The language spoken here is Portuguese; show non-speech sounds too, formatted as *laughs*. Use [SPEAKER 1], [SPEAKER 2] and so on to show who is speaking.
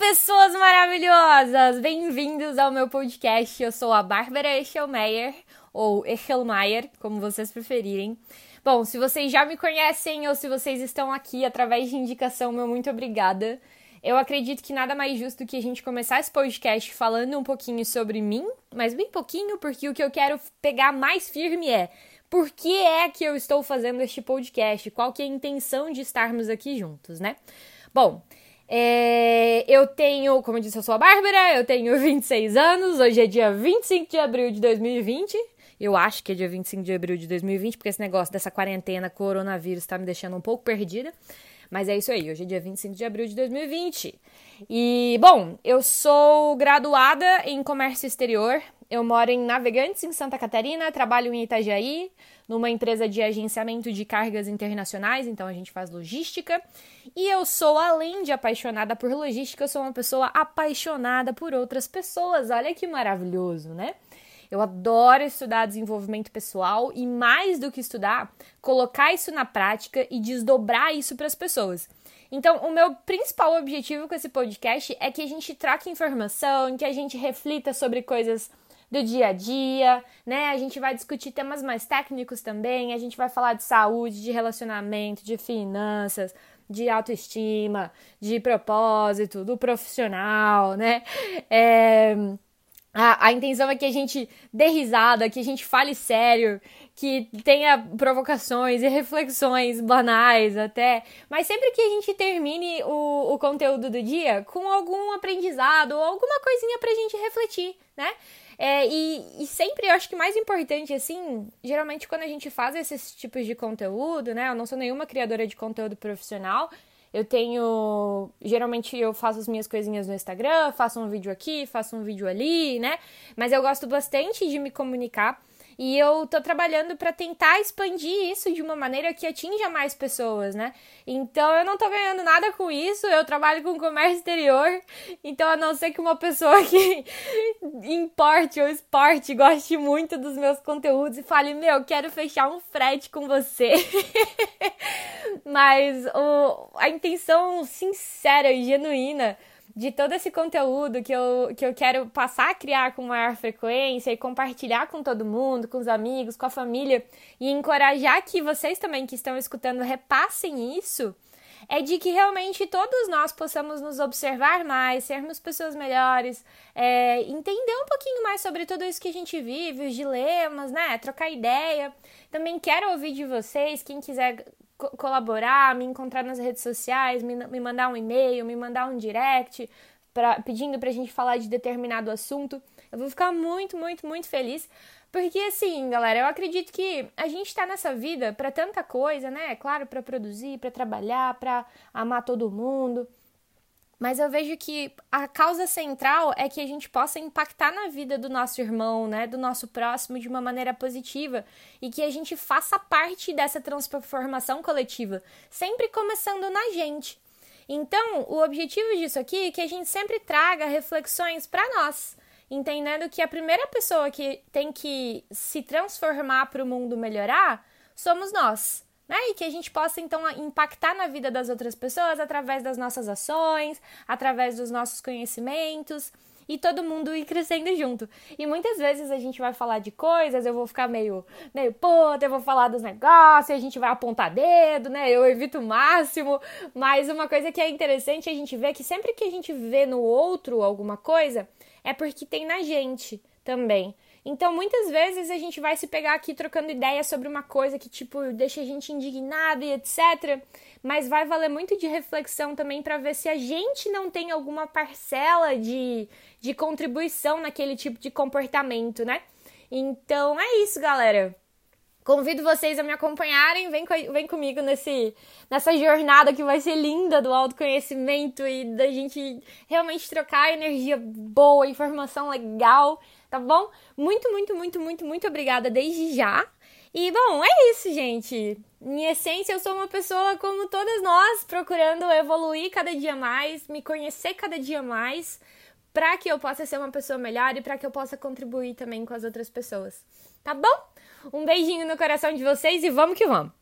[SPEAKER 1] pessoas maravilhosas! Bem-vindos ao meu podcast. Eu sou a Bárbara Echelmeyer, ou Echelmeyer, como vocês preferirem. Bom, se vocês já me conhecem ou se vocês estão aqui através de indicação, meu muito obrigada. Eu acredito que nada mais justo que a gente começar esse podcast falando um pouquinho sobre mim, mas bem pouquinho, porque o que eu quero pegar mais firme é por que é que eu estou fazendo este podcast? Qual que é a intenção de estarmos aqui juntos, né? Bom, é, eu tenho, como eu disse, eu sou a Bárbara, eu tenho *laughs* 26 anos, hoje é dia 25 de abril de 2020. Eu acho que é dia 25 de abril de 2020, porque esse negócio dessa quarentena, coronavírus, tá me deixando um pouco perdida. Mas é isso aí, hoje é dia 25 de abril de 2020. E, bom, eu sou graduada em comércio exterior. Eu moro em Navegantes, em Santa Catarina, trabalho em Itajaí, numa empresa de agenciamento de cargas internacionais, então a gente faz logística. E eu sou, além de apaixonada por logística, eu sou uma pessoa apaixonada por outras pessoas. Olha que maravilhoso, né? Eu adoro estudar desenvolvimento pessoal e, mais do que estudar, colocar isso na prática e desdobrar isso para as pessoas. Então, o meu principal objetivo com esse podcast é que a gente troque informação, que a gente reflita sobre coisas do dia a dia, né? A gente vai discutir temas mais técnicos também, a gente vai falar de saúde, de relacionamento, de finanças, de autoestima, de propósito, do profissional, né? É, a, a intenção é que a gente dê risada, que a gente fale sério, que tenha provocações e reflexões banais até, mas sempre que a gente termine o, o conteúdo do dia com algum aprendizado ou alguma coisinha pra gente refletir, né? É, e, e, sempre eu acho que mais importante, assim, geralmente quando a gente faz esses tipos de conteúdo, né? Eu não sou nenhuma criadora de conteúdo profissional. Eu tenho. Geralmente eu faço as minhas coisinhas no Instagram, faço um vídeo aqui, faço um vídeo ali, né? Mas eu gosto bastante de me comunicar. E eu tô trabalhando para tentar expandir isso de uma maneira que atinja mais pessoas, né? Então eu não tô ganhando nada com isso, eu trabalho com comércio exterior. Então, a não ser que uma pessoa *laughs* que importe ou esporte goste muito dos meus conteúdos e fale, meu, quero fechar um frete com você. *laughs* Mas o, a intenção sincera e genuína de todo esse conteúdo que eu, que eu quero passar a criar com maior frequência e compartilhar com todo mundo, com os amigos, com a família e encorajar que vocês também que estão escutando repassem isso, é de que realmente todos nós possamos nos observar mais, sermos pessoas melhores, é, entender um pouquinho mais sobre tudo isso que a gente vive, os dilemas, né? Trocar ideia. Também quero ouvir de vocês, quem quiser co colaborar, me encontrar nas redes sociais, me, me mandar um e-mail, me mandar um direct pra, pedindo pra gente falar de determinado assunto. Eu vou ficar muito, muito, muito feliz. Porque assim, galera, eu acredito que a gente tá nessa vida para tanta coisa, né? Claro, para produzir, para trabalhar, para amar todo mundo. Mas eu vejo que a causa central é que a gente possa impactar na vida do nosso irmão, né, do nosso próximo de uma maneira positiva e que a gente faça parte dessa transformação coletiva, sempre começando na gente. Então, o objetivo disso aqui é que a gente sempre traga reflexões para nós, entendendo que a primeira pessoa que tem que se transformar para o mundo melhorar somos nós né? E que a gente possa então impactar na vida das outras pessoas através das nossas ações, através dos nossos conhecimentos e todo mundo ir crescendo junto. E muitas vezes a gente vai falar de coisas, eu vou ficar meio, meio puta, eu vou falar dos negócios, a gente vai apontar dedo, né? Eu evito o máximo, mas uma coisa que é interessante a gente ver é que sempre que a gente vê no outro alguma coisa, é porque tem na gente também. Então, muitas vezes a gente vai se pegar aqui trocando ideias sobre uma coisa que, tipo, deixa a gente indignado e etc. Mas vai valer muito de reflexão também para ver se a gente não tem alguma parcela de, de contribuição naquele tipo de comportamento, né? Então é isso, galera. Convido vocês a me acompanharem, vem, vem comigo nesse, nessa jornada que vai ser linda do autoconhecimento e da gente realmente trocar energia boa, informação legal tá bom? Muito, muito, muito, muito, muito obrigada desde já. E bom, é isso, gente. Em essência, eu sou uma pessoa como todas nós, procurando evoluir cada dia mais, me conhecer cada dia mais, para que eu possa ser uma pessoa melhor e para que eu possa contribuir também com as outras pessoas. Tá bom? Um beijinho no coração de vocês e vamos que vamos!